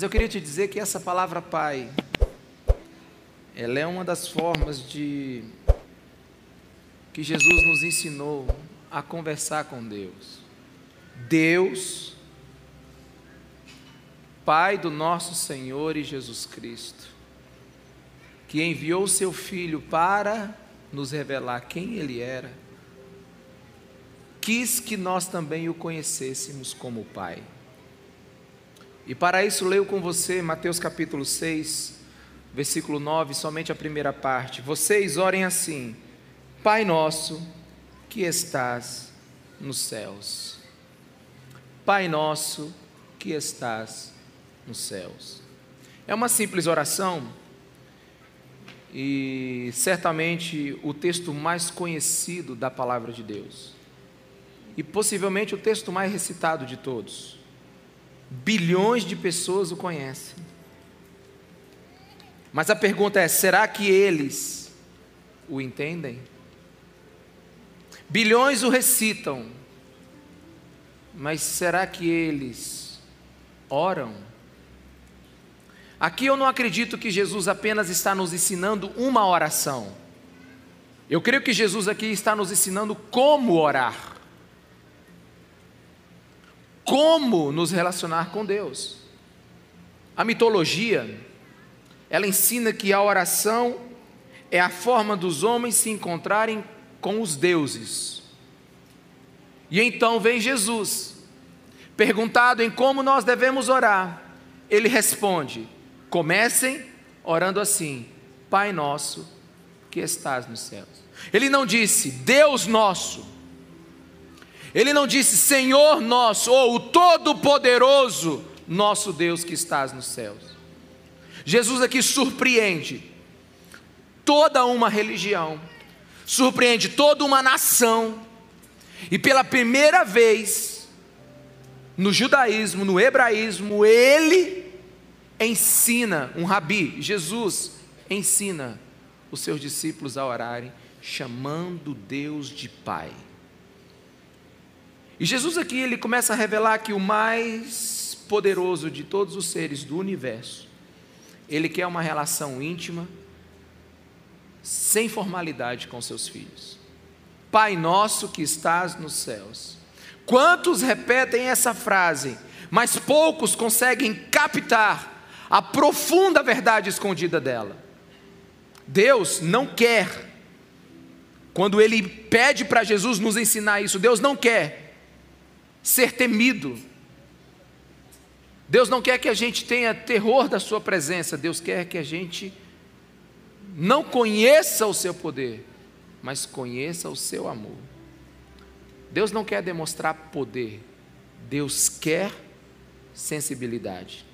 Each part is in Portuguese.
Eu queria te dizer que essa palavra Pai, ela é uma das formas de que Jesus nos ensinou a conversar com Deus. Deus, Pai do nosso Senhor e Jesus Cristo, que enviou seu Filho para nos revelar quem Ele era, quis que nós também o conhecêssemos como Pai. E para isso leio com você Mateus capítulo 6, versículo 9, somente a primeira parte. Vocês orem assim: Pai nosso que estás nos céus. Pai nosso que estás nos céus. É uma simples oração e certamente o texto mais conhecido da palavra de Deus. E possivelmente o texto mais recitado de todos bilhões de pessoas o conhecem. Mas a pergunta é: será que eles o entendem? Bilhões o recitam, mas será que eles oram? Aqui eu não acredito que Jesus apenas está nos ensinando uma oração. Eu creio que Jesus aqui está nos ensinando como orar como nos relacionar com Deus. A mitologia, ela ensina que a oração é a forma dos homens se encontrarem com os deuses. E então vem Jesus, perguntado em como nós devemos orar, ele responde: comecem orando assim, Pai nosso que estás nos céus. Ele não disse Deus nosso, ele não disse Senhor nosso ou o Todo-Poderoso nosso Deus que estás nos céus. Jesus aqui surpreende toda uma religião, surpreende toda uma nação, e pela primeira vez no judaísmo, no hebraísmo, ele ensina, um rabi, Jesus ensina os seus discípulos a orarem, chamando Deus de Pai. E Jesus aqui ele começa a revelar que o mais poderoso de todos os seres do universo, ele quer uma relação íntima, sem formalidade com seus filhos. Pai nosso que estás nos céus. Quantos repetem essa frase, mas poucos conseguem captar a profunda verdade escondida dela. Deus não quer, quando Ele pede para Jesus nos ensinar isso, Deus não quer ser temido. Deus não quer que a gente tenha terror da Sua presença, Deus quer que a gente não conheça o Seu poder, mas conheça o Seu amor. Deus não quer demonstrar poder, Deus quer sensibilidade.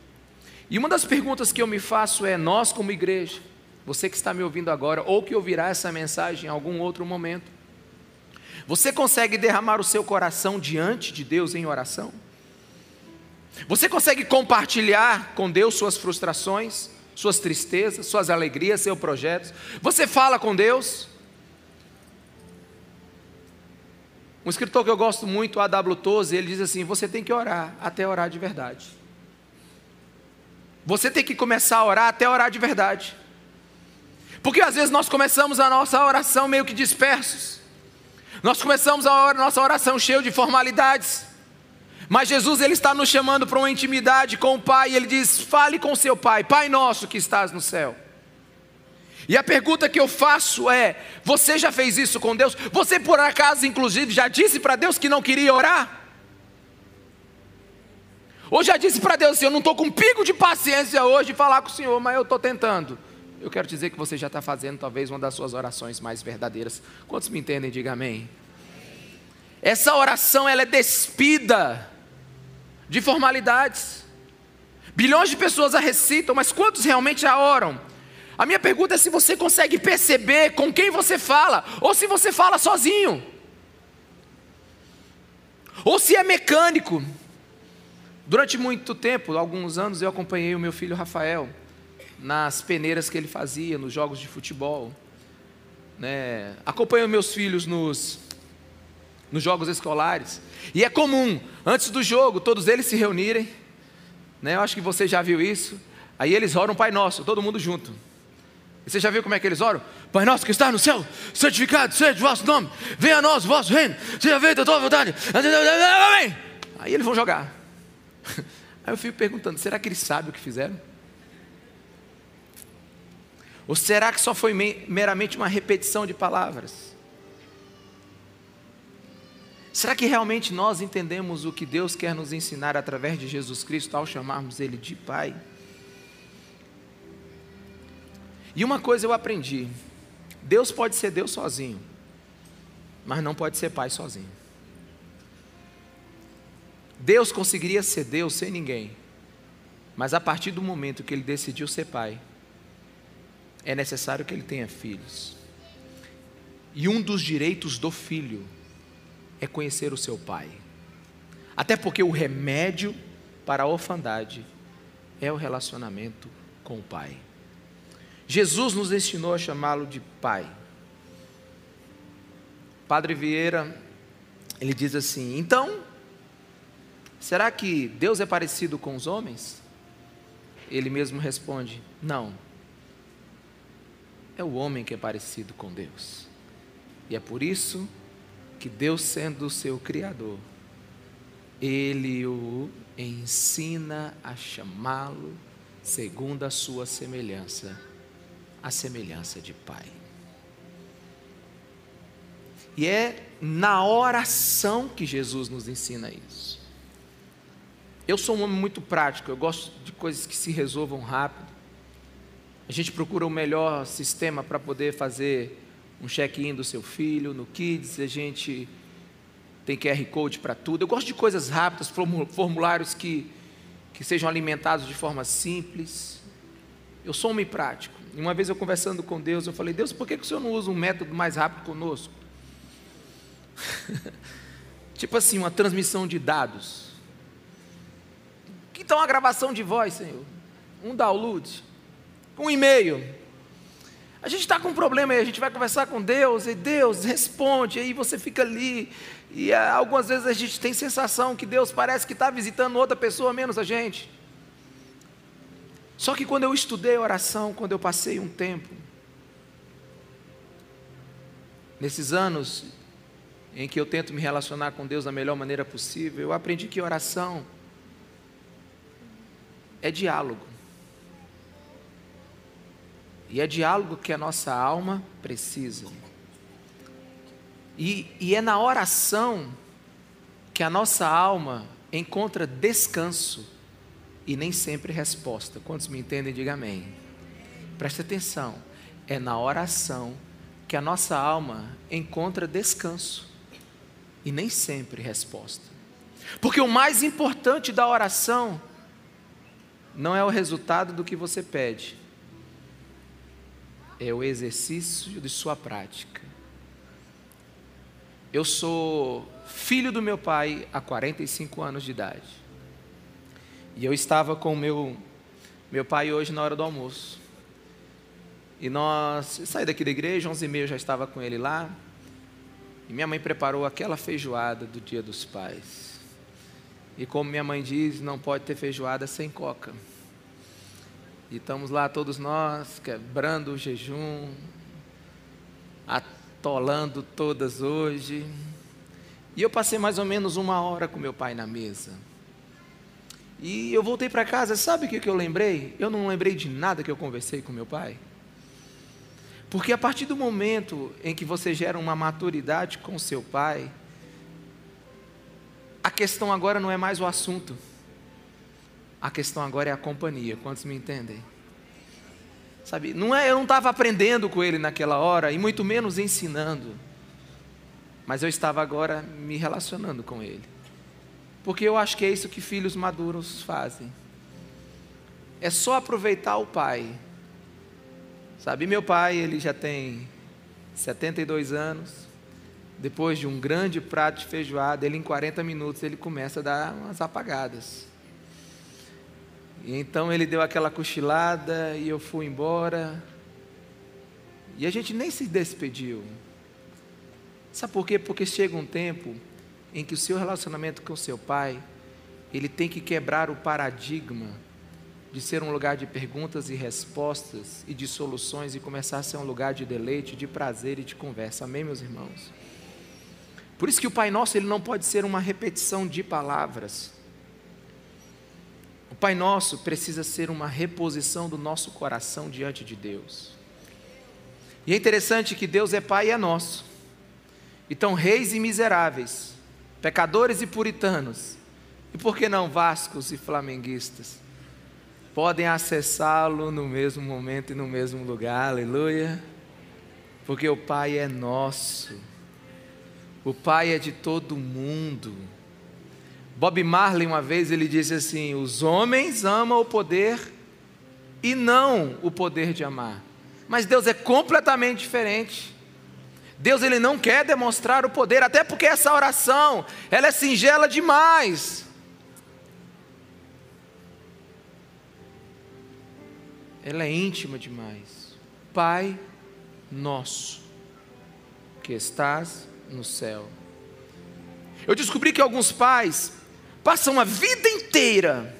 E uma das perguntas que eu me faço é: nós, como igreja, você que está me ouvindo agora, ou que ouvirá essa mensagem em algum outro momento, você consegue derramar o seu coração diante de Deus em oração? Você consegue compartilhar com Deus suas frustrações, suas tristezas, suas alegrias, seus projetos? Você fala com Deus? Um escritor que eu gosto muito, A.W. Toze, ele diz assim: você tem que orar até orar de verdade. Você tem que começar a orar até orar de verdade. Porque às vezes nós começamos a nossa oração meio que dispersos. Nós começamos a nossa oração cheio de formalidades. Mas Jesus ele está nos chamando para uma intimidade com o Pai, e ele diz: "Fale com seu Pai, Pai nosso que estás no céu". E a pergunta que eu faço é: você já fez isso com Deus? Você por acaso inclusive já disse para Deus que não queria orar? Ou já disse para Deus assim: eu não estou com um pico de paciência hoje de falar com o Senhor, mas eu estou tentando eu quero dizer que você já está fazendo talvez uma das suas orações mais verdadeiras. Quantos me entendem? Diga amém. Essa oração ela é despida de formalidades. Bilhões de pessoas a recitam, mas quantos realmente a oram? A minha pergunta é se você consegue perceber com quem você fala, ou se você fala sozinho, ou se é mecânico. Durante muito tempo, alguns anos, eu acompanhei o meu filho Rafael nas peneiras que ele fazia, nos jogos de futebol. Né? Acompanho meus filhos nos, nos jogos escolares. E é comum, antes do jogo, todos eles se reunirem né? Eu acho que você já viu isso. Aí eles oram Pai Nosso, todo mundo junto. E você já viu como é que eles oram? Pai nosso que está no céu, santificado seja o vosso nome, venha a nós o vosso reino, seja feita a tua vontade. Amém. Aí eles vão jogar. Aí eu fico perguntando: será que eles sabem o que fizeram? Ou será que só foi meramente uma repetição de palavras? Será que realmente nós entendemos o que Deus quer nos ensinar através de Jesus Cristo ao chamarmos Ele de Pai? E uma coisa eu aprendi: Deus pode ser Deus sozinho, mas não pode ser Pai sozinho. Deus conseguiria ser Deus sem ninguém, mas a partir do momento que Ele decidiu ser Pai, é necessário que Ele tenha filhos. E um dos direitos do filho é conhecer o seu pai. Até porque o remédio para a orfandade é o relacionamento com o pai. Jesus nos ensinou a chamá-lo de Pai. Padre Vieira, ele diz assim: então, será que Deus é parecido com os homens? Ele mesmo responde: não. É o homem que é parecido com Deus. E é por isso que Deus, sendo o seu Criador, ele o ensina a chamá-lo segundo a sua semelhança a semelhança de Pai. E é na oração que Jesus nos ensina isso. Eu sou um homem muito prático, eu gosto de coisas que se resolvam rápido. A gente procura o melhor sistema para poder fazer um check-in do seu filho no Kids, a gente tem QR Code para tudo. Eu gosto de coisas rápidas, formulários que, que sejam alimentados de forma simples. Eu sou homem prático. E uma vez eu conversando com Deus, eu falei: Deus, por que, que o Senhor não usa um método mais rápido conosco? tipo assim, uma transmissão de dados. Que então uma gravação de voz, Senhor? Um download? Um e-mail? A gente está com um problema aí, a gente vai conversar com Deus, e Deus responde, aí você fica ali, e ah, algumas vezes a gente tem sensação que Deus parece que está visitando outra pessoa menos a gente. Só que quando eu estudei oração, quando eu passei um tempo, nesses anos em que eu tento me relacionar com Deus da melhor maneira possível, eu aprendi que oração é diálogo. E é diálogo que a nossa alma precisa. E, e é na oração que a nossa alma encontra descanso e nem sempre resposta. Quantos me entendem, diga amém. Preste atenção, é na oração que a nossa alma encontra descanso e nem sempre resposta. Porque o mais importante da oração não é o resultado do que você pede, é o exercício de sua prática. Eu sou filho do meu pai há 45 anos de idade. E eu estava com meu meu pai hoje na hora do almoço. E nós saí daqui da igreja, 11 e meia já estava com ele lá. E minha mãe preparou aquela feijoada do Dia dos Pais. E como minha mãe diz, não pode ter feijoada sem coca. E estamos lá todos nós, quebrando o jejum, atolando todas hoje. E eu passei mais ou menos uma hora com meu pai na mesa. E eu voltei para casa, sabe o que, que eu lembrei? Eu não lembrei de nada que eu conversei com meu pai. Porque a partir do momento em que você gera uma maturidade com seu pai, a questão agora não é mais o assunto. A questão agora é a companhia. Quantos me entendem? Sabe, não é, eu não estava aprendendo com ele naquela hora e muito menos ensinando. Mas eu estava agora me relacionando com ele. Porque eu acho que é isso que filhos maduros fazem. É só aproveitar o pai. Sabe, meu pai, ele já tem 72 anos. Depois de um grande prato de feijoada, ele em 40 minutos ele começa a dar umas apagadas. E então ele deu aquela cochilada e eu fui embora. E a gente nem se despediu. Sabe por quê? Porque chega um tempo em que o seu relacionamento com seu pai, ele tem que quebrar o paradigma de ser um lugar de perguntas e respostas e de soluções e começar a ser um lugar de deleite, de prazer e de conversa. Amém, meus irmãos? Por isso que o Pai Nosso ele não pode ser uma repetição de palavras. O Pai Nosso precisa ser uma reposição do nosso coração diante de Deus. E é interessante que Deus é Pai e é nosso. Então, reis e miseráveis, pecadores e puritanos, e por que não vascos e flamenguistas, podem acessá-lo no mesmo momento e no mesmo lugar, aleluia, porque o Pai é nosso, o Pai é de todo mundo. Bob Marley, uma vez, ele disse assim: os homens amam o poder e não o poder de amar. Mas Deus é completamente diferente. Deus ele não quer demonstrar o poder, até porque essa oração, ela é singela demais. Ela é íntima demais. Pai nosso, que estás no céu. Eu descobri que alguns pais passam a vida inteira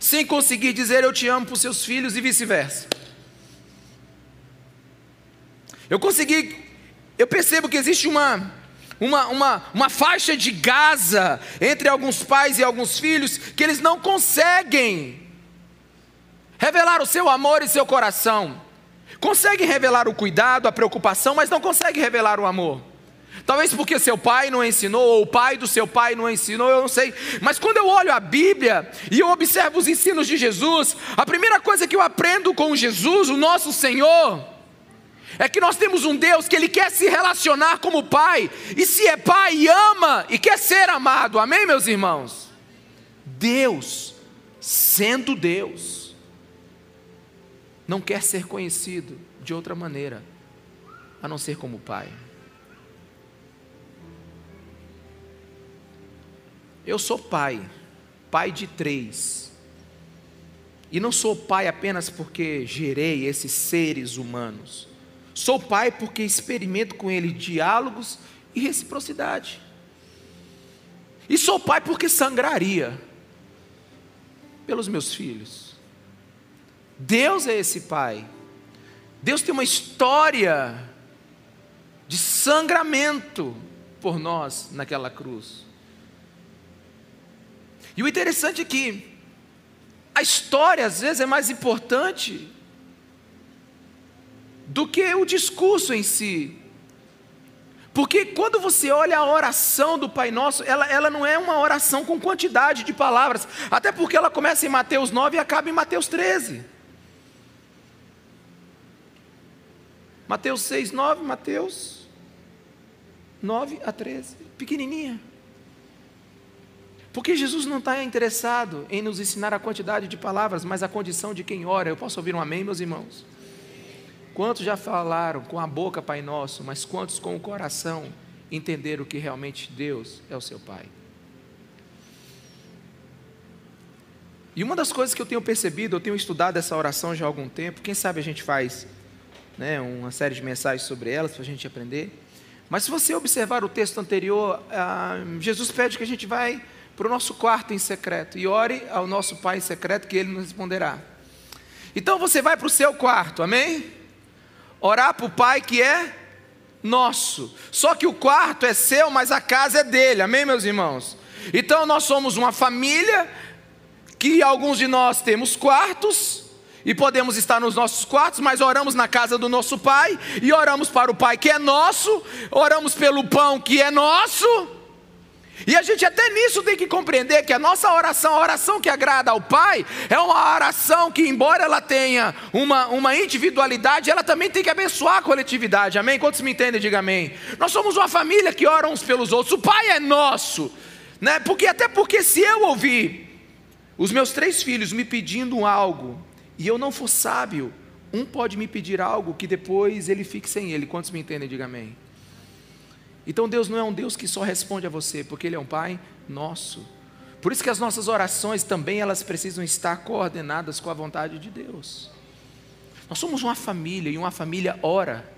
sem conseguir dizer eu te amo para os seus filhos e vice-versa. Eu consegui, eu percebo que existe uma, uma, uma, uma faixa de Gaza entre alguns pais e alguns filhos que eles não conseguem revelar o seu amor e seu coração. Conseguem revelar o cuidado, a preocupação, mas não conseguem revelar o amor. Talvez porque seu pai não ensinou, ou o pai do seu pai não ensinou, eu não sei. Mas quando eu olho a Bíblia e eu observo os ensinos de Jesus, a primeira coisa que eu aprendo com Jesus, o nosso Senhor, é que nós temos um Deus que Ele quer se relacionar como Pai, e se é Pai, ama e quer ser amado, amém, meus irmãos? Deus, sendo Deus, não quer ser conhecido de outra maneira, a não ser como Pai. Eu sou pai, pai de três, e não sou pai apenas porque gerei esses seres humanos. Sou pai porque experimento com ele diálogos e reciprocidade. E sou pai porque sangraria pelos meus filhos. Deus é esse pai. Deus tem uma história de sangramento por nós naquela cruz. E o interessante é que a história às vezes é mais importante do que o discurso em si. Porque quando você olha a oração do Pai Nosso, ela, ela não é uma oração com quantidade de palavras, até porque ela começa em Mateus 9 e acaba em Mateus 13. Mateus 6, 9, Mateus 9 a 13, pequenininha. Porque Jesus não está interessado em nos ensinar a quantidade de palavras, mas a condição de quem ora. Eu posso ouvir um amém, meus irmãos? Quantos já falaram com a boca Pai Nosso, mas quantos com o coração entenderam que realmente Deus é o seu Pai? E uma das coisas que eu tenho percebido, eu tenho estudado essa oração já há algum tempo, quem sabe a gente faz né, uma série de mensagens sobre elas para a gente aprender. Mas se você observar o texto anterior, ah, Jesus pede que a gente vai para o nosso quarto em secreto e ore ao nosso Pai em secreto que Ele nos responderá. Então você vai para o seu quarto, amém? orar para o Pai que é nosso. Só que o quarto é seu, mas a casa é dele. Amém, meus irmãos? Então nós somos uma família que alguns de nós temos quartos e podemos estar nos nossos quartos, mas oramos na casa do nosso Pai e oramos para o Pai que é nosso, oramos pelo pão que é nosso e a gente até nisso tem que compreender que a nossa oração, a oração que agrada ao Pai, é uma oração que, embora ela tenha uma, uma individualidade, ela também tem que abençoar a coletividade. Amém? Quantos me entendem, diga amém. Nós somos uma família que ora uns pelos outros. O Pai é nosso. Né? Porque até porque se eu ouvir os meus três filhos me pedindo algo e eu não for sábio, um pode me pedir algo que depois ele fique sem ele. Quantos me entendem, diga amém. Então Deus não é um Deus que só responde a você, porque Ele é um Pai nosso. Por isso que as nossas orações também elas precisam estar coordenadas com a vontade de Deus. Nós somos uma família e uma família ora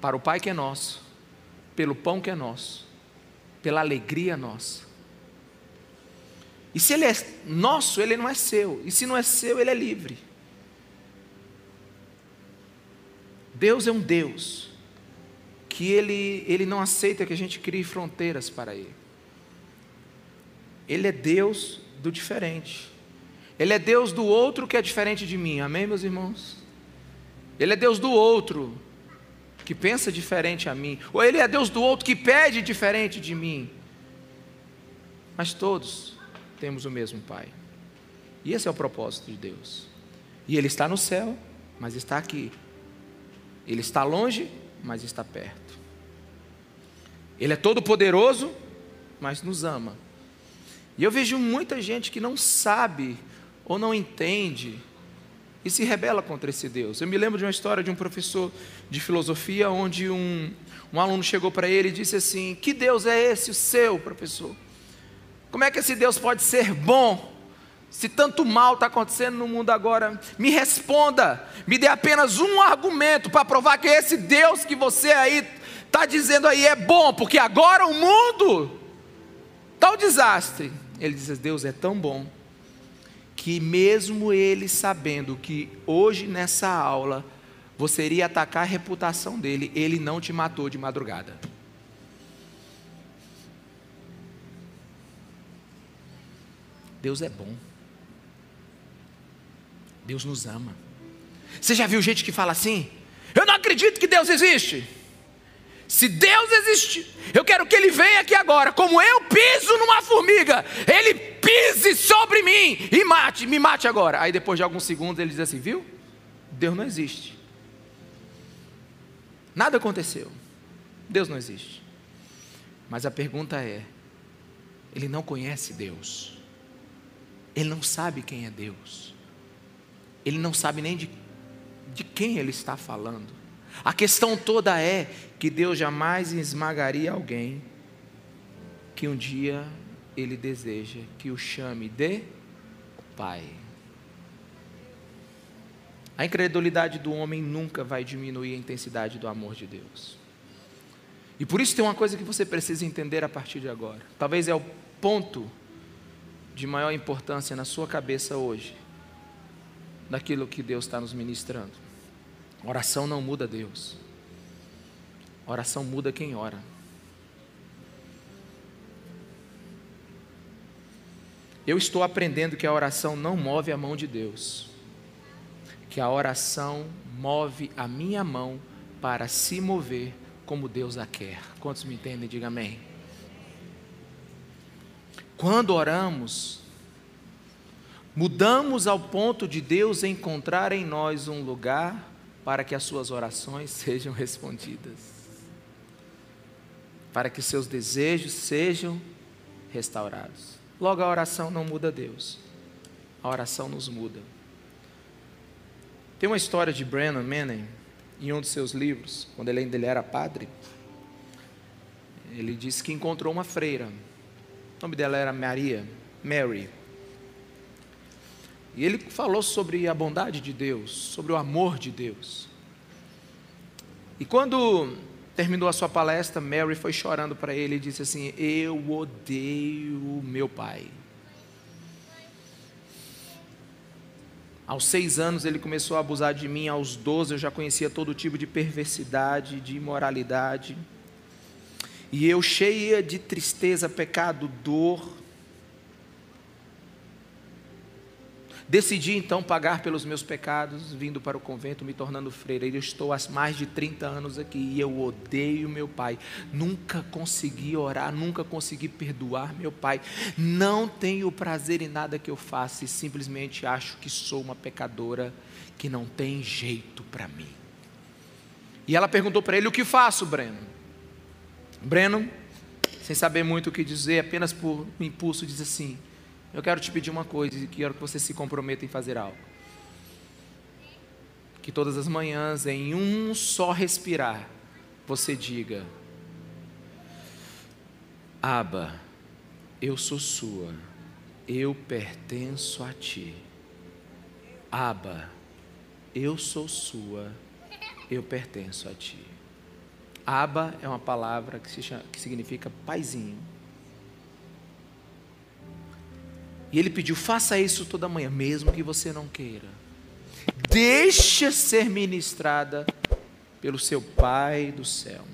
para o Pai que é nosso, pelo pão que é nosso, pela alegria nossa. E se ele é nosso, ele não é seu. E se não é seu, ele é livre. Deus é um Deus que ele, ele não aceita que a gente crie fronteiras para ele. Ele é Deus do diferente. Ele é Deus do outro que é diferente de mim. Amém, meus irmãos? Ele é Deus do outro que pensa diferente a mim. Ou ele é Deus do outro que pede diferente de mim. Mas todos temos o mesmo Pai. E esse é o propósito de Deus. E Ele está no céu, mas está aqui. Ele está longe, mas está perto. Ele é todo poderoso, mas nos ama. E eu vejo muita gente que não sabe ou não entende e se rebela contra esse Deus. Eu me lembro de uma história de um professor de filosofia onde um, um aluno chegou para ele e disse assim: Que Deus é esse, o seu, professor? Como é que esse Deus pode ser bom? Se tanto mal está acontecendo no mundo agora, me responda, me dê apenas um argumento para provar que esse Deus que você aí está dizendo aí é bom, porque agora o mundo está um desastre. Ele diz: Deus é tão bom que, mesmo ele sabendo que hoje nessa aula você iria atacar a reputação dele, ele não te matou de madrugada. Deus é bom. Deus nos ama. Você já viu gente que fala assim? Eu não acredito que Deus existe. Se Deus existe, eu quero que Ele venha aqui agora, como eu piso numa formiga, Ele pise sobre mim e mate, me mate agora. Aí depois de alguns segundos ele diz assim: viu? Deus não existe. Nada aconteceu. Deus não existe. Mas a pergunta é: ele não conhece Deus. Ele não sabe quem é Deus. Ele não sabe nem de, de quem ele está falando. A questão toda é que Deus jamais esmagaria alguém que um dia ele deseja que o chame de Pai. A incredulidade do homem nunca vai diminuir a intensidade do amor de Deus. E por isso tem uma coisa que você precisa entender a partir de agora. Talvez é o ponto de maior importância na sua cabeça hoje, daquilo que Deus está nos ministrando. Oração não muda Deus, oração muda quem ora. Eu estou aprendendo que a oração não move a mão de Deus, que a oração move a minha mão para se mover como Deus a quer. Quantos me entendem? Diga amém. Quando oramos, mudamos ao ponto de Deus encontrar em nós um lugar para que as suas orações sejam respondidas, para que seus desejos sejam restaurados. Logo, a oração não muda Deus, a oração nos muda. Tem uma história de Brennan Manning, em um dos seus livros, quando ele ainda era padre. Ele disse que encontrou uma freira o nome dela era Maria, Mary. E ele falou sobre a bondade de Deus, sobre o amor de Deus. E quando terminou a sua palestra, Mary foi chorando para ele e disse assim: Eu odeio meu pai. Aos seis anos ele começou a abusar de mim, aos doze eu já conhecia todo tipo de perversidade, de imoralidade. E eu, cheia de tristeza, pecado, dor, decidi então pagar pelos meus pecados, vindo para o convento, me tornando freira. Eu estou há mais de 30 anos aqui e eu odeio meu pai. Nunca consegui orar, nunca consegui perdoar meu pai. Não tenho prazer em nada que eu faça e simplesmente acho que sou uma pecadora que não tem jeito para mim. E ela perguntou para ele: O que faço, Breno? Breno, sem saber muito o que dizer, apenas por um impulso, diz assim: Eu quero te pedir uma coisa e quero que você se comprometa em fazer algo. Que todas as manhãs, em um só respirar, você diga: Aba, eu sou sua, eu pertenço a ti. Aba, eu sou sua, eu pertenço a ti. Aba é uma palavra que, chama, que significa paizinho. E ele pediu: faça isso toda manhã, mesmo que você não queira. Deixa ser ministrada pelo seu Pai do céu.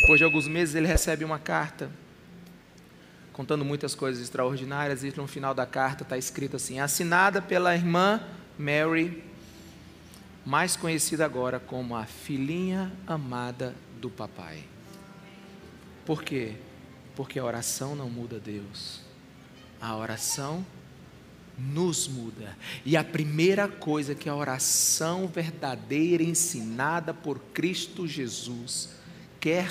Depois de alguns meses, ele recebe uma carta contando muitas coisas extraordinárias, e no final da carta está escrito assim: assinada pela irmã Mary, mais conhecida agora como a filhinha amada do papai. Por quê? Porque a oração não muda Deus. A oração nos muda. E a primeira coisa que a oração verdadeira ensinada por Cristo Jesus quer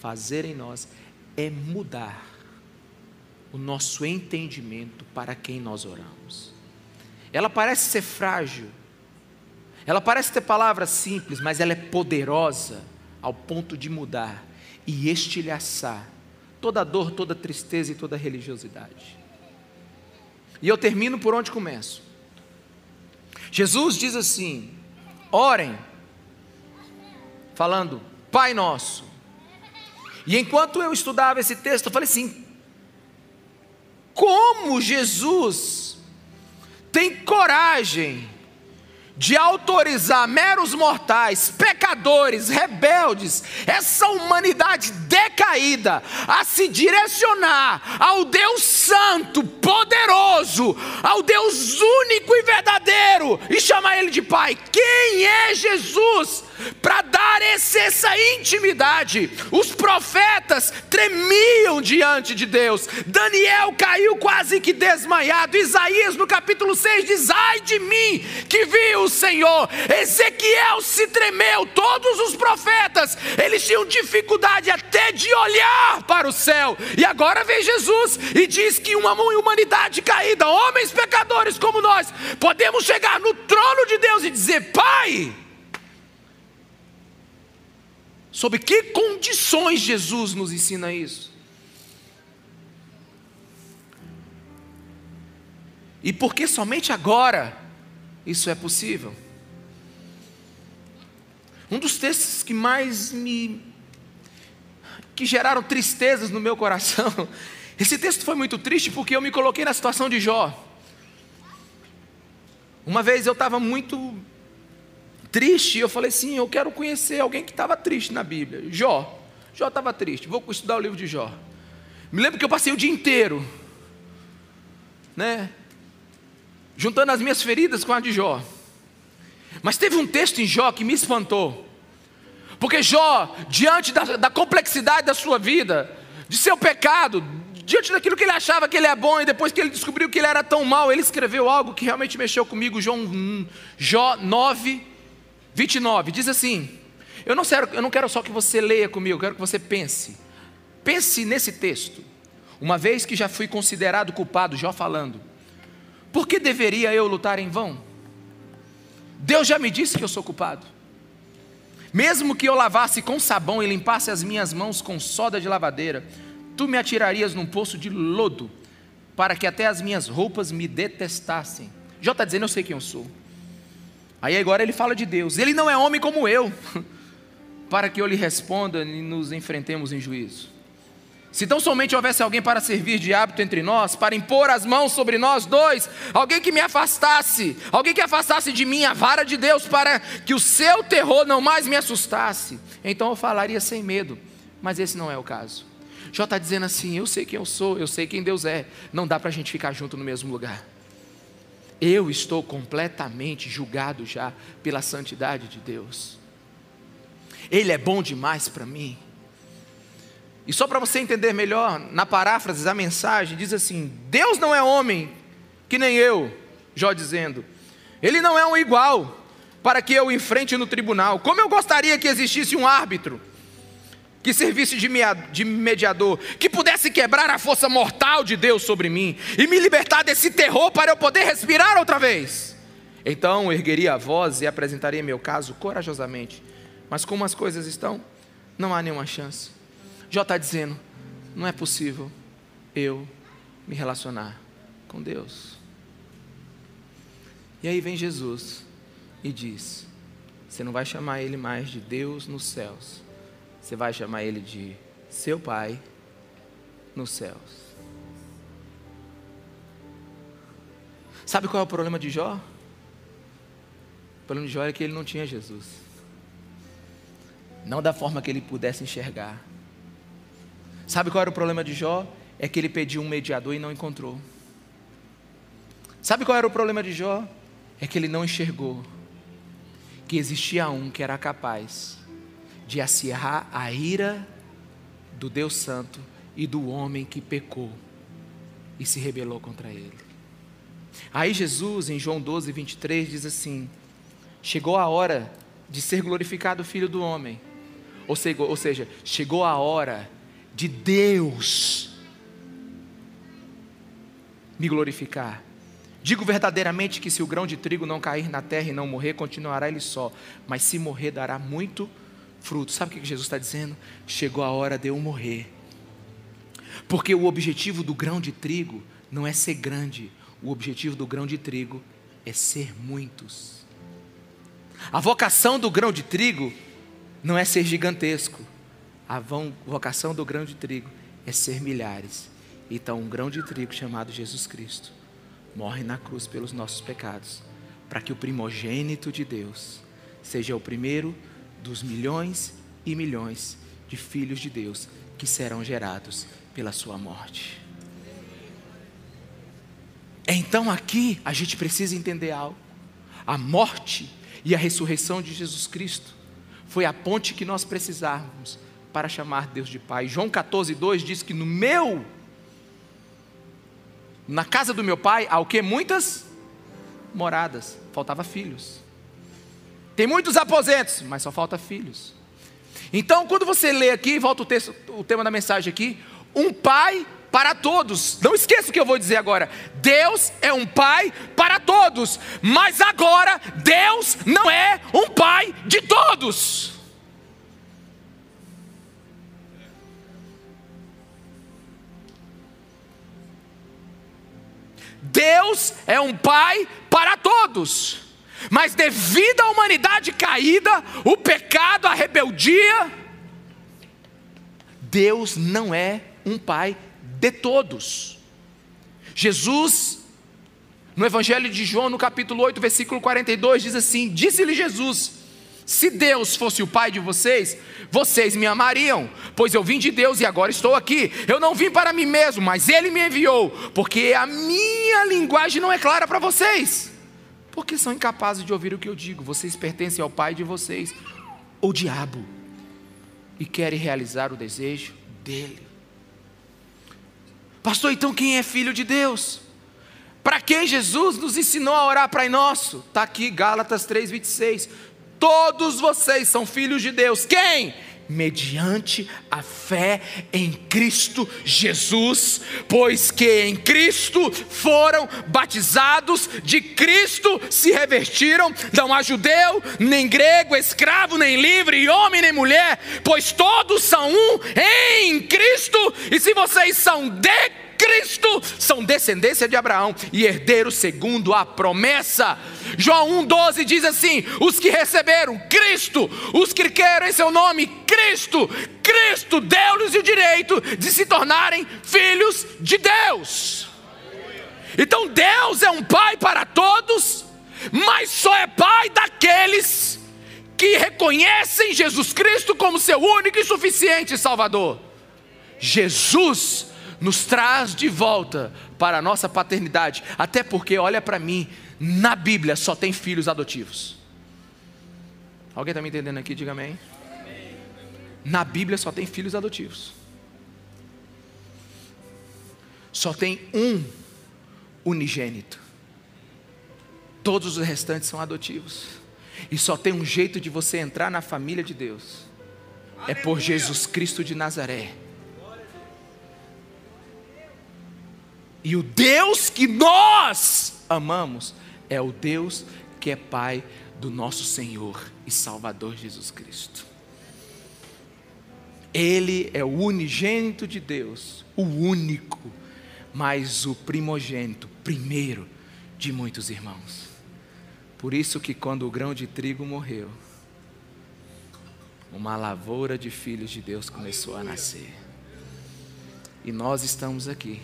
fazer em nós é mudar o nosso entendimento para quem nós oramos. Ela parece ser frágil, ela parece ter palavras simples, mas ela é poderosa ao ponto de mudar e estilhaçar toda dor, toda tristeza e toda religiosidade. E eu termino por onde começo. Jesus diz assim: orem, falando, Pai Nosso. E enquanto eu estudava esse texto, eu falei assim: como Jesus tem coragem de autorizar meros mortais, pecadores, rebeldes, essa humanidade a se direcionar ao Deus Santo, poderoso, ao Deus único e verdadeiro, e chamar Ele de Pai. Quem é Jesus? para dar essa intimidade. Os profetas tremiam diante de Deus. Daniel caiu quase que desmaiado. Isaías, no capítulo 6, diz: Ai de mim que vi o Senhor. Ezequiel se tremeu. Todos os profetas, eles tinham dificuldade até de olhar para o céu. E agora vem Jesus e diz que uma humanidade caída, homens pecadores como nós, podemos chegar no trono de Deus e dizer: Pai Sob que condições Jesus nos ensina isso? E por que somente agora isso é possível? Um dos textos que mais me. Que geraram tristezas no meu coração. Esse texto foi muito triste porque eu me coloquei na situação de Jó. Uma vez eu estava muito triste, eu falei assim: eu quero conhecer alguém que estava triste na Bíblia. Jó. Jó estava triste, vou estudar o livro de Jó. Me lembro que eu passei o dia inteiro, né? Juntando as minhas feridas com a de Jó. Mas teve um texto em Jó que me espantou. Porque Jó, diante da, da complexidade da sua vida, de seu pecado, diante daquilo que ele achava que ele é bom, e depois que ele descobriu que ele era tão mal, ele escreveu algo que realmente mexeu comigo, João, Jó 9, 29 diz assim: eu não, quero, eu não quero só que você leia comigo, eu quero que você pense. Pense nesse texto. Uma vez que já fui considerado culpado, Jó falando, por que deveria eu lutar em vão? Deus já me disse que eu sou culpado. Mesmo que eu lavasse com sabão e limpasse as minhas mãos com soda de lavadeira, tu me atirarias num poço de lodo, para que até as minhas roupas me detestassem. Jó está dizendo: Eu sei quem eu sou. Aí agora ele fala de Deus. Ele não é homem como eu, para que eu lhe responda e nos enfrentemos em juízo. Se tão somente houvesse alguém para servir de hábito entre nós, para impor as mãos sobre nós dois, alguém que me afastasse, alguém que afastasse de mim a vara de Deus, para que o seu terror não mais me assustasse, então eu falaria sem medo, mas esse não é o caso. Jó está dizendo assim: eu sei quem eu sou, eu sei quem Deus é, não dá para a gente ficar junto no mesmo lugar eu estou completamente julgado já pela santidade de Deus. Ele é bom demais para mim. E só para você entender melhor, na paráfrase da mensagem, diz assim: Deus não é homem que nem eu, Jó dizendo, ele não é um igual para que eu enfrente no tribunal. Como eu gostaria que existisse um árbitro que servisse de mediador, que pudesse quebrar a força mortal de Deus sobre mim e me libertar desse terror para eu poder respirar outra vez. Então ergueria a voz e apresentaria meu caso corajosamente. Mas como as coisas estão, não há nenhuma chance. Jó está dizendo: não é possível eu me relacionar com Deus. E aí vem Jesus e diz: você não vai chamar ele mais de Deus nos céus você vai chamar ele de seu pai nos céus. Sabe qual é o problema de Jó? O problema de Jó é que ele não tinha Jesus. Não da forma que ele pudesse enxergar. Sabe qual era o problema de Jó? É que ele pediu um mediador e não encontrou. Sabe qual era o problema de Jó? É que ele não enxergou que existia um que era capaz de acirrar a ira do Deus Santo e do homem que pecou e se rebelou contra ele. Aí Jesus, em João 12, 23, diz assim: Chegou a hora de ser glorificado o Filho do Homem. Ou seja, ou seja, chegou a hora de Deus me glorificar. Digo verdadeiramente que se o grão de trigo não cair na terra e não morrer, continuará ele só, mas se morrer, dará muito fruto. Sabe o que Jesus está dizendo? Chegou a hora de eu morrer. Porque o objetivo do grão de trigo não é ser grande, o objetivo do grão de trigo é ser muitos. A vocação do grão de trigo não é ser gigantesco, a vocação do grão de trigo é ser milhares. Então, um grão de trigo chamado Jesus Cristo morre na cruz pelos nossos pecados, para que o primogênito de Deus seja o primeiro dos milhões e milhões de filhos de Deus que serão gerados pela sua morte. Então aqui a gente precisa entender algo. A morte e a ressurreição de Jesus Cristo foi a ponte que nós precisávamos para chamar Deus de Pai. João 14, 2 diz que no meu, na casa do meu pai, há o que? Muitas moradas, faltava filhos. Tem muitos aposentos, mas só falta filhos. Então, quando você lê aqui, volta o, texto, o tema da mensagem aqui, um pai para todos. Não esqueça o que eu vou dizer agora. Deus é um pai para todos, mas agora Deus não é um pai de todos. Deus é um pai para todos. Mas devido à humanidade caída, o pecado, a rebeldia, Deus não é um pai de todos. Jesus, no Evangelho de João, no capítulo 8, versículo 42, diz assim: Disse-lhe Jesus: Se Deus fosse o pai de vocês, vocês me amariam, pois eu vim de Deus e agora estou aqui. Eu não vim para mim mesmo, mas Ele me enviou, porque a minha linguagem não é clara para vocês porque são incapazes de ouvir o que eu digo. Vocês pertencem ao pai de vocês, o diabo, e querem realizar o desejo dele. Pastor, então quem é filho de Deus? Para quem Jesus nos ensinou a orar Pai Nosso? Está aqui Gálatas 3,26. Todos vocês são filhos de Deus. Quem? mediante a fé em Cristo Jesus, pois que em Cristo foram batizados, de Cristo se revertiram, não há judeu, nem grego, escravo, nem livre, homem nem mulher, pois todos são um em Cristo, e se vocês são de Cristo são descendência de Abraão e herdeiros segundo a promessa. João 1,12 diz assim: os que receberam Cristo, os que querem em seu nome Cristo, Cristo deu-lhes o direito de se tornarem filhos de Deus. Então Deus é um pai para todos, mas só é pai daqueles que reconhecem Jesus Cristo como seu único e suficiente Salvador. Jesus nos traz de volta para a nossa paternidade. Até porque, olha para mim, na Bíblia só tem filhos adotivos. Alguém está me entendendo aqui? Diga amém. Na Bíblia só tem filhos adotivos. Só tem um unigênito. Todos os restantes são adotivos. E só tem um jeito de você entrar na família de Deus. É por Jesus Cristo de Nazaré. E o Deus que nós amamos é o Deus que é Pai do nosso Senhor e Salvador Jesus Cristo. Ele é o unigênito de Deus, o único, mas o primogênito, primeiro de muitos irmãos. Por isso que quando o grão de trigo morreu, uma lavoura de filhos de Deus começou a nascer. E nós estamos aqui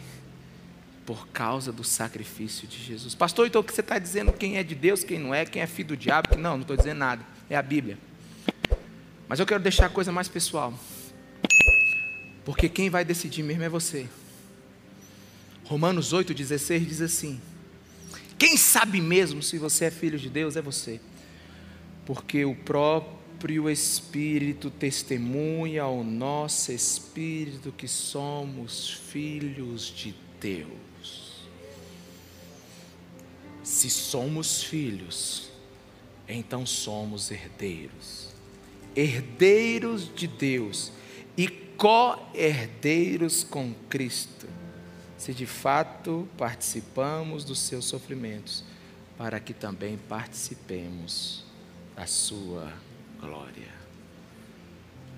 por causa do sacrifício de Jesus. Pastor, então o que você está dizendo? Quem é de Deus, quem não é, quem é filho do diabo? Não, não estou dizendo nada. É a Bíblia. Mas eu quero deixar a coisa mais pessoal. Porque quem vai decidir mesmo é você. Romanos 8,16 diz assim: Quem sabe mesmo se você é filho de Deus é você. Porque o próprio Espírito testemunha ao nosso Espírito que somos filhos de Deus. Se somos filhos, então somos herdeiros. Herdeiros de Deus e co-herdeiros com Cristo. Se de fato participamos dos seus sofrimentos, para que também participemos da sua glória.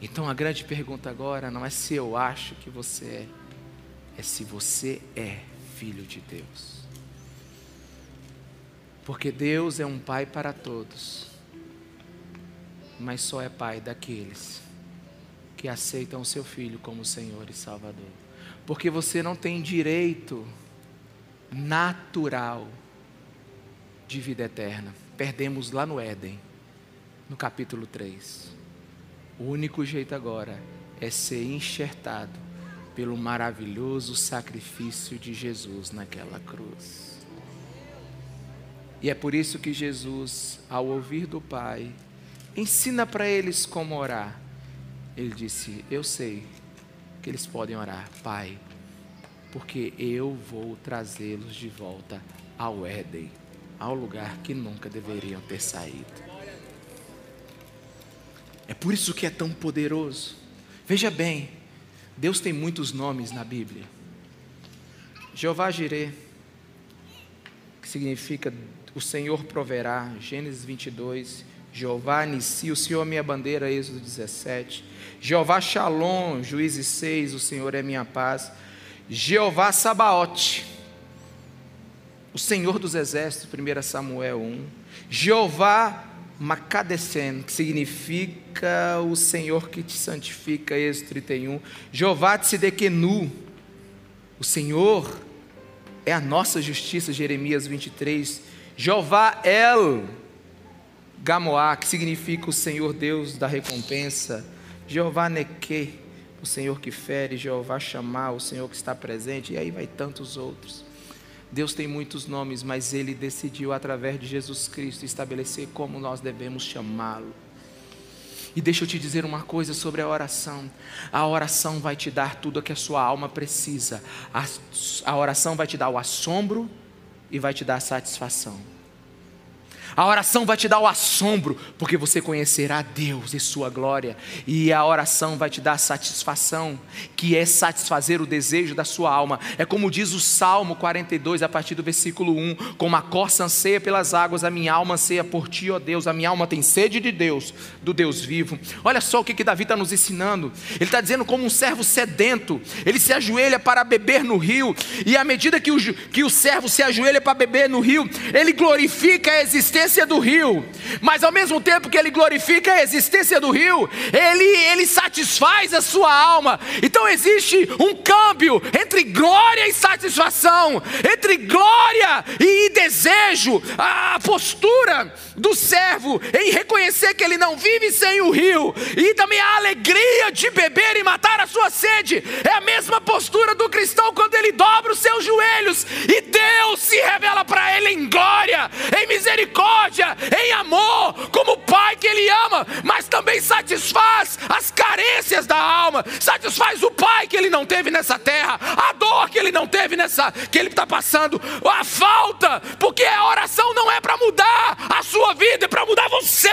Então a grande pergunta agora não é se eu acho que você é, é se você é filho de Deus. Porque Deus é um pai para todos, mas só é pai daqueles que aceitam o seu filho como Senhor e Salvador. Porque você não tem direito natural de vida eterna. Perdemos lá no Éden, no capítulo 3. O único jeito agora é ser enxertado pelo maravilhoso sacrifício de Jesus naquela cruz. E é por isso que Jesus, ao ouvir do Pai, ensina para eles como orar. Ele disse: Eu sei que eles podem orar, Pai, porque eu vou trazê-los de volta ao Éden, ao lugar que nunca deveriam ter saído. É por isso que é tão poderoso. Veja bem, Deus tem muitos nomes na Bíblia. Jeová Jireh, que significa o Senhor proverá, Gênesis 22. Jeová Nissi, o Senhor é minha bandeira, Êxodo 17. Jeová Shalom, Juízes 6, o Senhor é minha paz. Jeová Sabaote, o Senhor dos exércitos, 1 Samuel 1. Jeová Macadesen, que significa o Senhor que te santifica, Êxodo 31. Jeová Tsidekenu, o Senhor é a nossa justiça, Jeremias 23. Jeová El Gamoá, que significa o Senhor Deus da recompensa. Jeová Neque, o Senhor que fere. Jeová Chamar, o Senhor que está presente. E aí vai tantos outros. Deus tem muitos nomes, mas Ele decidiu, através de Jesus Cristo, estabelecer como nós devemos chamá-lo. E deixa eu te dizer uma coisa sobre a oração: a oração vai te dar tudo o que a sua alma precisa, a, a oração vai te dar o assombro e vai te dar satisfação. A oração vai te dar o assombro, porque você conhecerá Deus e Sua glória, e a oração vai te dar satisfação, que é satisfazer o desejo da sua alma. É como diz o Salmo 42, a partir do versículo 1: Como a corça anseia pelas águas, a minha alma anseia por ti, ó Deus, a minha alma tem sede de Deus, do Deus vivo. Olha só o que, que Davi está nos ensinando. Ele está dizendo, como um servo sedento, ele se ajoelha para beber no rio, e à medida que o, que o servo se ajoelha para beber no rio, ele glorifica a existência existência do rio, mas ao mesmo tempo que ele glorifica a existência do rio, ele, ele satisfaz a sua alma. Então existe um câmbio entre glória e satisfação, entre glória e desejo. A postura do servo em reconhecer que ele não vive sem o rio, e também a alegria de beber e matar a sua sede, é a mesma postura do cristão quando ele dobra os seus joelhos e Deus se revela para ele em glória, em misericórdia misericórdia, em amor, como o Pai que Ele ama, mas também satisfaz as carências da alma, satisfaz o Pai que Ele não teve nessa terra, a dor que Ele não teve nessa, que Ele está passando, a falta, porque a oração não é para mudar a sua vida, é para mudar você.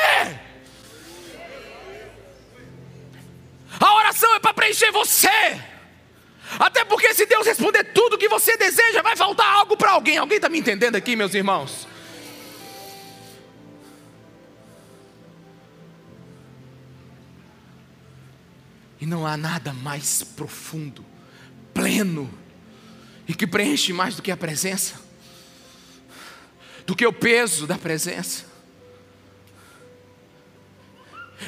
A oração é para preencher você. Até porque se Deus responder tudo que você deseja, vai faltar algo para alguém. Alguém está me entendendo aqui, meus irmãos? E não há nada mais profundo, pleno, e que preenche mais do que a presença, do que o peso da presença.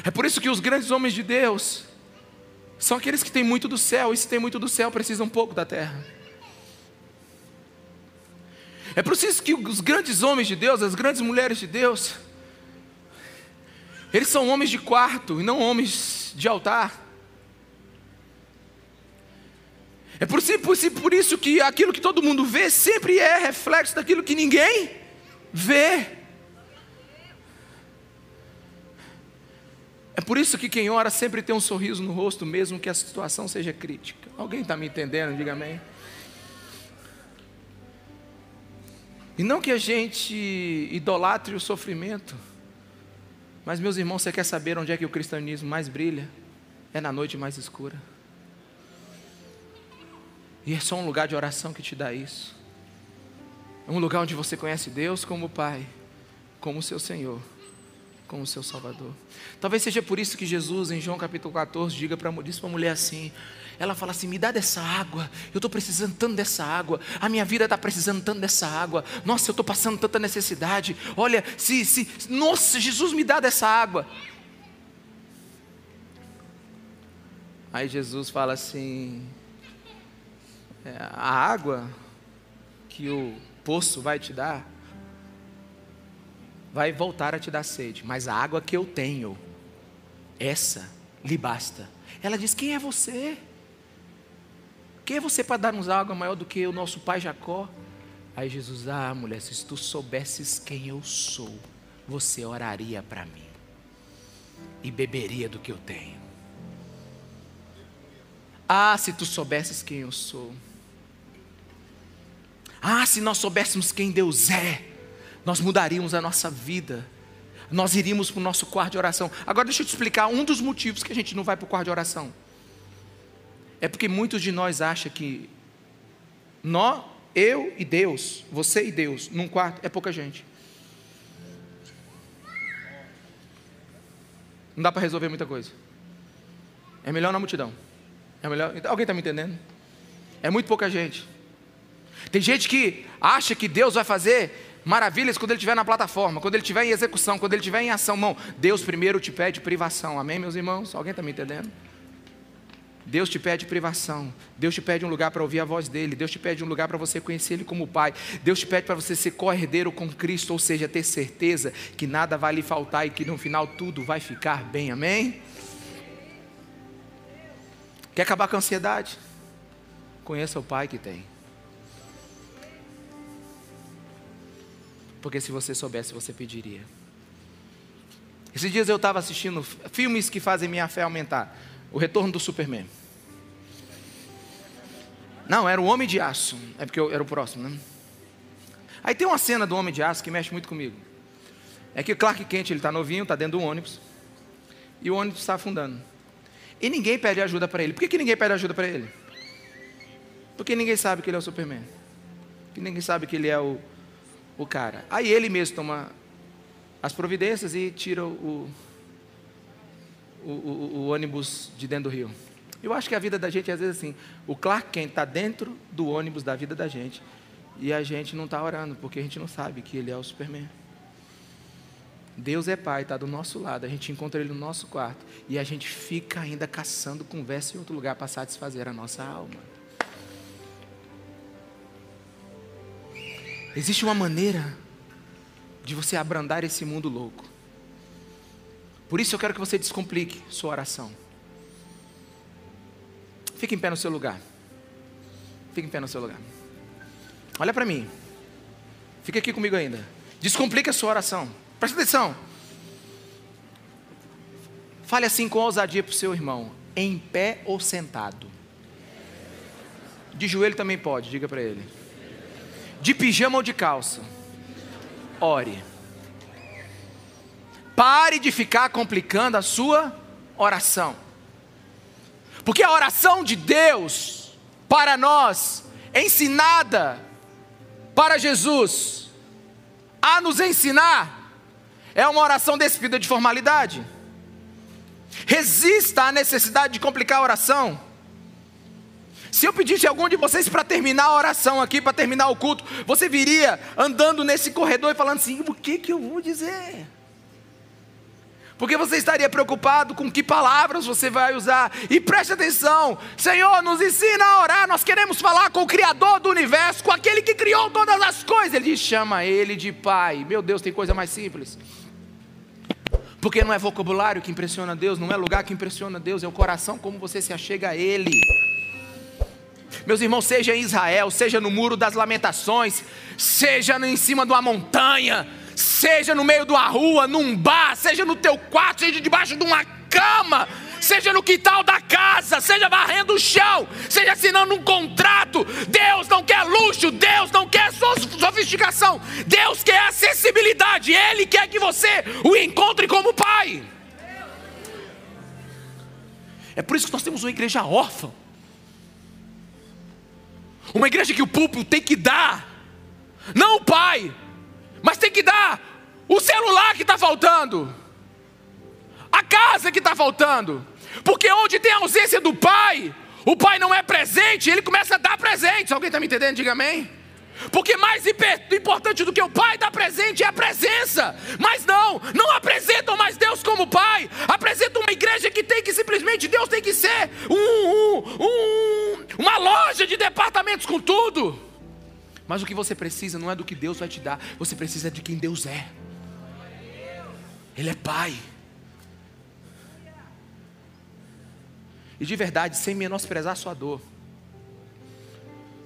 É por isso que os grandes homens de Deus são aqueles que têm muito do céu, e se tem muito do céu, precisam um pouco da terra. É por isso que os grandes homens de Deus, as grandes mulheres de Deus, eles são homens de quarto e não homens de altar. É por, por, isso que aquilo que todo mundo vê sempre é reflexo daquilo que ninguém vê. É por isso que quem ora sempre tem um sorriso no rosto, mesmo que a situação seja crítica. Alguém está me entendendo? Diga amém. E não que a gente idolatre o sofrimento, mas, meus irmãos, você quer saber onde é que o cristianismo mais brilha? É na noite mais escura. E é só um lugar de oração que te dá isso. É um lugar onde você conhece Deus como Pai, como seu Senhor, como seu Salvador. Talvez seja por isso que Jesus, em João capítulo 14, diga para a mulher assim: ela fala assim: me dá dessa água, eu estou precisando tanto dessa água, a minha vida está precisando tanto dessa água, nossa, eu estou passando tanta necessidade, olha, se, se, nossa, Jesus me dá dessa água. Aí Jesus fala assim: a água que o poço vai te dar, vai voltar a te dar sede, mas a água que eu tenho, essa lhe basta. Ela diz: Quem é você? Quem é você para dar-nos água maior do que o nosso pai Jacó? Aí Jesus, ah, mulher, se tu soubesses quem eu sou, você oraria para mim e beberia do que eu tenho. Ah, se tu soubesses quem eu sou. Ah, se nós soubéssemos quem Deus é, nós mudaríamos a nossa vida. Nós iríamos para o nosso quarto de oração. Agora deixa eu te explicar um dos motivos que a gente não vai para o quarto de oração. É porque muitos de nós acham que nós, eu e Deus, você e Deus, num quarto é pouca gente. Não dá para resolver muita coisa. É melhor na multidão. É melhor. Alguém está me entendendo? É muito pouca gente. Tem gente que acha que Deus vai fazer maravilhas quando ele estiver na plataforma, quando ele estiver em execução, quando ele estiver em ação. Não, Deus primeiro te pede privação. Amém, meus irmãos? Alguém está me entendendo? Deus te pede privação. Deus te pede um lugar para ouvir a voz dele. Deus te pede um lugar para você conhecer ele como Pai. Deus te pede para você ser co-herdeiro com Cristo, ou seja, ter certeza que nada vai lhe faltar e que no final tudo vai ficar bem. Amém? Quer acabar com a ansiedade? Conheça o Pai que tem. Porque se você soubesse, você pediria. Esses dias eu estava assistindo filmes que fazem minha fé aumentar. O Retorno do Superman. Não, era o Homem de Aço. É porque eu era o próximo, né? Aí tem uma cena do Homem de Aço que mexe muito comigo. É que o Clark Kent ele está novinho, está dentro do ônibus. E o ônibus está afundando. E ninguém pede ajuda para ele. Por que, que ninguém pede ajuda para ele? Porque ninguém sabe que ele é o Superman. Porque ninguém sabe que ele é o, o cara. Aí ele mesmo toma as providências e tira o, o, o, o ônibus de dentro do rio. Eu acho que a vida da gente, às vezes, assim, o Clark Kent está dentro do ônibus da vida da gente e a gente não está orando, porque a gente não sabe que ele é o Superman. Deus é Pai, está do nosso lado, a gente encontra Ele no nosso quarto e a gente fica ainda caçando conversa em outro lugar para satisfazer a nossa alma. Existe uma maneira de você abrandar esse mundo louco. Por isso eu quero que você descomplique sua oração. Fique em pé no seu lugar. Fique em pé no seu lugar. Olha para mim. Fica aqui comigo ainda. Descomplique a sua oração. Presta atenção. Fale assim com ousadia para o seu irmão. Em pé ou sentado. De joelho também pode, diga para ele de pijama ou de calça. Ore. Pare de ficar complicando a sua oração. Porque a oração de Deus para nós, ensinada para Jesus, a nos ensinar, é uma oração despida de formalidade. Resista à necessidade de complicar a oração. Se eu pedisse a algum de vocês para terminar a oração aqui, para terminar o culto, você viria andando nesse corredor e falando assim: o que, que eu vou dizer? Porque você estaria preocupado com que palavras você vai usar. E preste atenção: Senhor, nos ensina a orar. Nós queremos falar com o Criador do universo, com aquele que criou todas as coisas. Ele chama ele de Pai. Meu Deus, tem coisa mais simples. Porque não é vocabulário que impressiona Deus, não é lugar que impressiona Deus, é o coração como você se achega a Ele. Meus irmãos, seja em Israel, seja no muro das lamentações, seja em cima de uma montanha, seja no meio de uma rua, num bar, seja no teu quarto, seja debaixo de uma cama, seja no quintal da casa, seja varrendo o chão, seja assinando um contrato. Deus não quer luxo, Deus não quer sofisticação, Deus quer acessibilidade, Ele quer que você o encontre como Pai. É por isso que nós temos uma igreja órfã. Uma igreja que o púlpito tem que dar, não o pai, mas tem que dar o celular que está faltando, a casa que está faltando, porque onde tem a ausência do pai, o pai não é presente, ele começa a dar presentes. Alguém está me entendendo? Diga amém. Porque mais importante do que o Pai dar presente é a presença. Mas não, não apresentam mais Deus como Pai. Apresentam uma igreja que tem que simplesmente, Deus tem que ser um, um, um, uma loja de departamentos com tudo. Mas o que você precisa não é do que Deus vai te dar, você precisa de quem Deus é. Ele é Pai. E de verdade, sem menosprezar sua dor,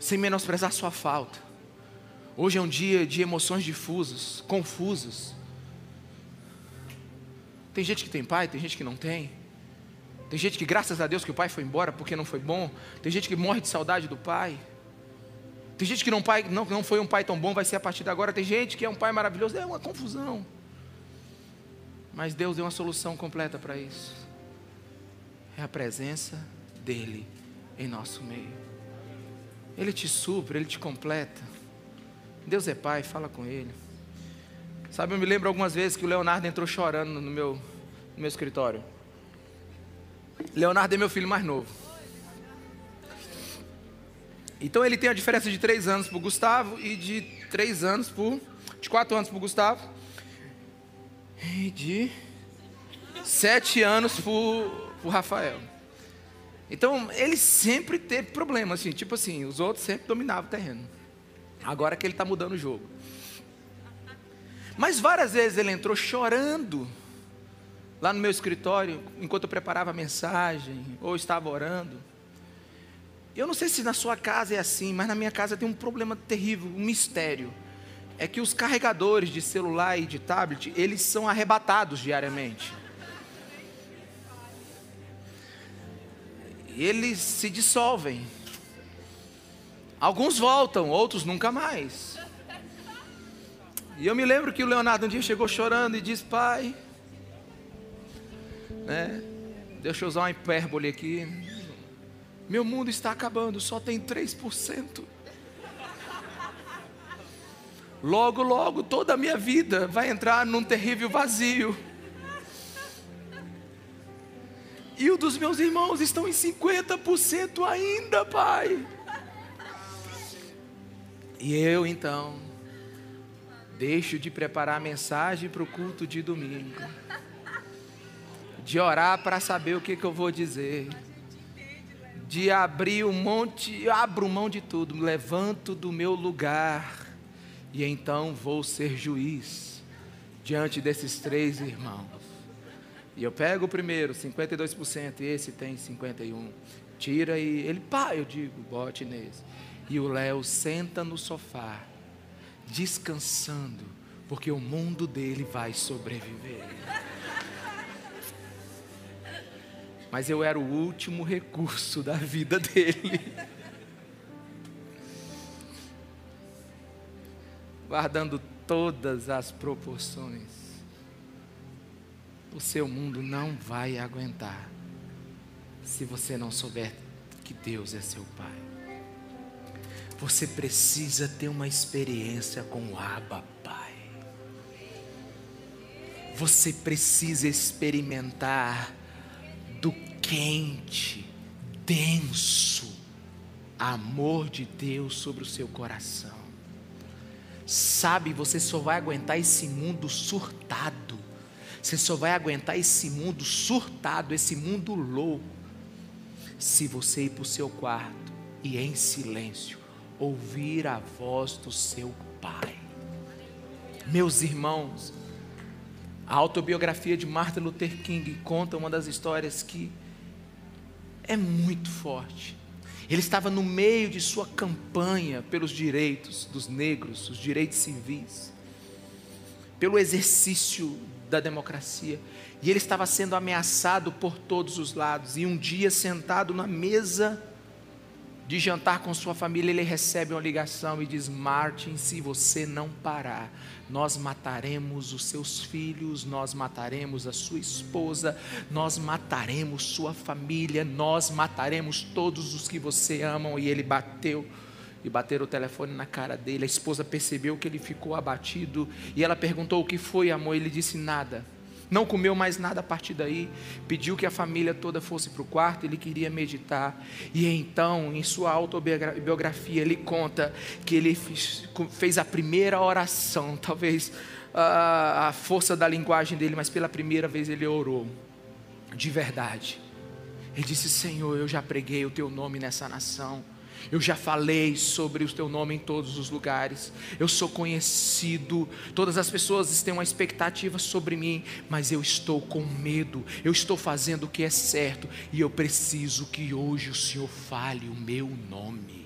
sem menosprezar sua falta. Hoje é um dia de emoções difusas, confusas. Tem gente que tem pai, tem gente que não tem. Tem gente que, graças a Deus, que o pai foi embora porque não foi bom. Tem gente que morre de saudade do pai. Tem gente que não, pai, não, não foi um pai tão bom, vai ser a partir de agora. Tem gente que é um pai maravilhoso. É uma confusão. Mas Deus deu uma solução completa para isso. É a presença dEle em nosso meio. Ele te supre, Ele te completa. Deus é Pai, fala com Ele. Sabe, eu me lembro algumas vezes que o Leonardo entrou chorando no meu, no meu escritório. Leonardo é meu filho mais novo. Então ele tem a diferença de três anos para o Gustavo e de três anos por. de quatro anos para o Gustavo. E de sete anos para o Rafael. Então ele sempre teve problema, assim, tipo assim, os outros sempre dominavam o terreno. Agora que ele está mudando o jogo. Mas várias vezes ele entrou chorando lá no meu escritório, enquanto eu preparava a mensagem, ou estava orando. Eu não sei se na sua casa é assim, mas na minha casa tem um problema terrível, um mistério. É que os carregadores de celular e de tablet, eles são arrebatados diariamente. Eles se dissolvem. Alguns voltam, outros nunca mais. E eu me lembro que o Leonardo um dia chegou chorando e disse: Pai, né? Deixa eu usar uma hipérbole aqui. Meu mundo está acabando, só tem 3%. Logo, logo, toda a minha vida vai entrar num terrível vazio. E o dos meus irmãos estão em 50% ainda, Pai. E eu então deixo de preparar a mensagem para o culto de domingo, de orar para saber o que, que eu vou dizer de abrir um monte, abro mão de tudo, me levanto do meu lugar e então vou ser juiz diante desses três irmãos. E eu pego o primeiro, 52%, e esse tem 51. Tira e ele, pá, eu digo, bote nesse. E o Léo senta no sofá, descansando, porque o mundo dele vai sobreviver mas eu era o último recurso da vida dele. Guardando todas as proporções, o seu mundo não vai aguentar se você não souber que Deus é seu Pai. Você precisa ter uma experiência com o Abba Pai. Você precisa experimentar do quente, denso amor de Deus sobre o seu coração. Sabe, você só vai aguentar esse mundo surtado Você só vai aguentar esse mundo surtado, esse mundo louco, se você ir para o seu quarto e em silêncio ouvir a voz do seu Pai. Meus irmãos, a autobiografia de Martin Luther King conta uma das histórias que é muito forte. Ele estava no meio de sua campanha pelos direitos dos negros, os direitos civis, pelo exercício da democracia. E ele estava sendo ameaçado por todos os lados. E um dia, sentado na mesa de jantar com sua família, ele recebe uma ligação e diz: Martin, se você não parar, nós mataremos os seus filhos, nós mataremos a sua esposa, nós mataremos sua família, nós mataremos todos os que você ama. E ele bateu e bateram o telefone na cara dele. A esposa percebeu que ele ficou abatido e ela perguntou o que foi, amor. Ele disse nada. Não comeu mais nada a partir daí. Pediu que a família toda fosse para o quarto. Ele queria meditar. E então, em sua autobiografia, ele conta que ele fez a primeira oração. Talvez a força da linguagem dele, mas pela primeira vez ele orou. De verdade. Ele disse: Senhor, eu já preguei o teu nome nessa nação. Eu já falei sobre o teu nome em todos os lugares. Eu sou conhecido. Todas as pessoas têm uma expectativa sobre mim, mas eu estou com medo. Eu estou fazendo o que é certo e eu preciso que hoje o Senhor fale o meu nome.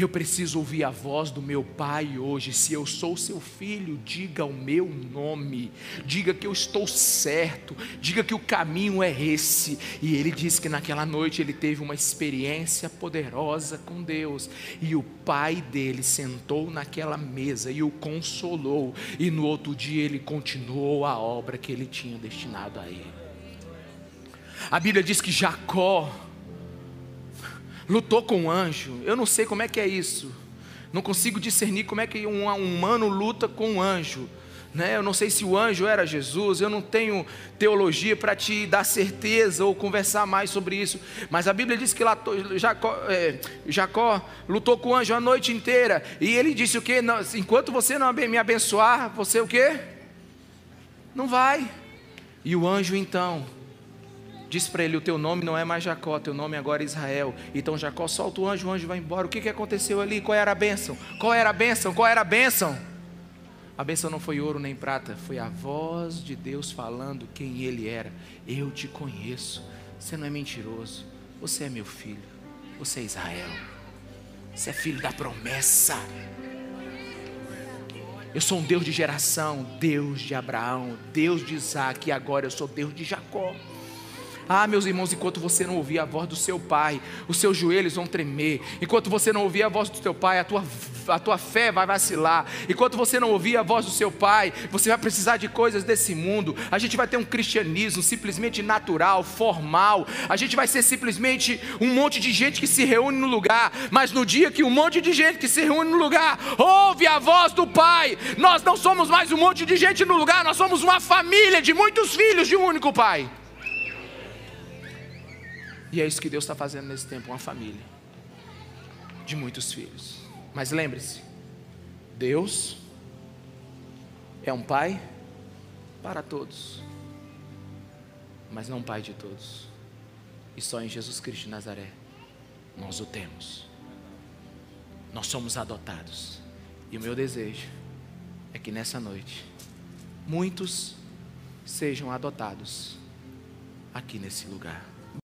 Eu preciso ouvir a voz do meu pai hoje. Se eu sou seu filho, diga o meu nome. Diga que eu estou certo. Diga que o caminho é esse. E ele disse que naquela noite ele teve uma experiência poderosa com Deus. E o pai dele sentou naquela mesa e o consolou. E no outro dia ele continuou a obra que ele tinha destinado a ele. A Bíblia diz que Jacó lutou com um anjo. Eu não sei como é que é isso. Não consigo discernir como é que um humano luta com um anjo. Né? Eu não sei se o anjo era Jesus, eu não tenho teologia para te dar certeza ou conversar mais sobre isso, mas a Bíblia diz que Jacó, é, Jacó lutou com o anjo a noite inteira, e ele disse o que? Enquanto você não me abençoar, você o que? Não vai. E o anjo então Diz para ele: O teu nome não é mais Jacó, teu nome agora é Israel. Então Jacó solta o anjo, o anjo vai embora. O que, que aconteceu ali? Qual era a bênção? Qual era a bênção? Qual era a bênção? A bênção não foi ouro nem prata, foi a voz de Deus falando quem ele era. Eu te conheço. Você não é mentiroso. Você é meu filho. Você é Israel. Você é filho da promessa. Eu sou um Deus de geração, Deus de Abraão, Deus de Isaac, e agora eu sou Deus de Jacó. Ah, meus irmãos, enquanto você não ouvir a voz do seu pai, os seus joelhos vão tremer. Enquanto você não ouvir a voz do seu pai, a tua, a tua fé vai vacilar. Enquanto você não ouvir a voz do seu pai, você vai precisar de coisas desse mundo. A gente vai ter um cristianismo simplesmente natural, formal. A gente vai ser simplesmente um monte de gente que se reúne no lugar. Mas no dia que um monte de gente que se reúne no lugar ouve a voz do pai, nós não somos mais um monte de gente no lugar, nós somos uma família de muitos filhos de um único pai. E é isso que Deus está fazendo nesse tempo, uma família de muitos filhos. Mas lembre-se, Deus é um pai para todos, mas não pai de todos. E só em Jesus Cristo de Nazaré nós o temos. Nós somos adotados. E o meu desejo é que nessa noite muitos sejam adotados aqui nesse lugar.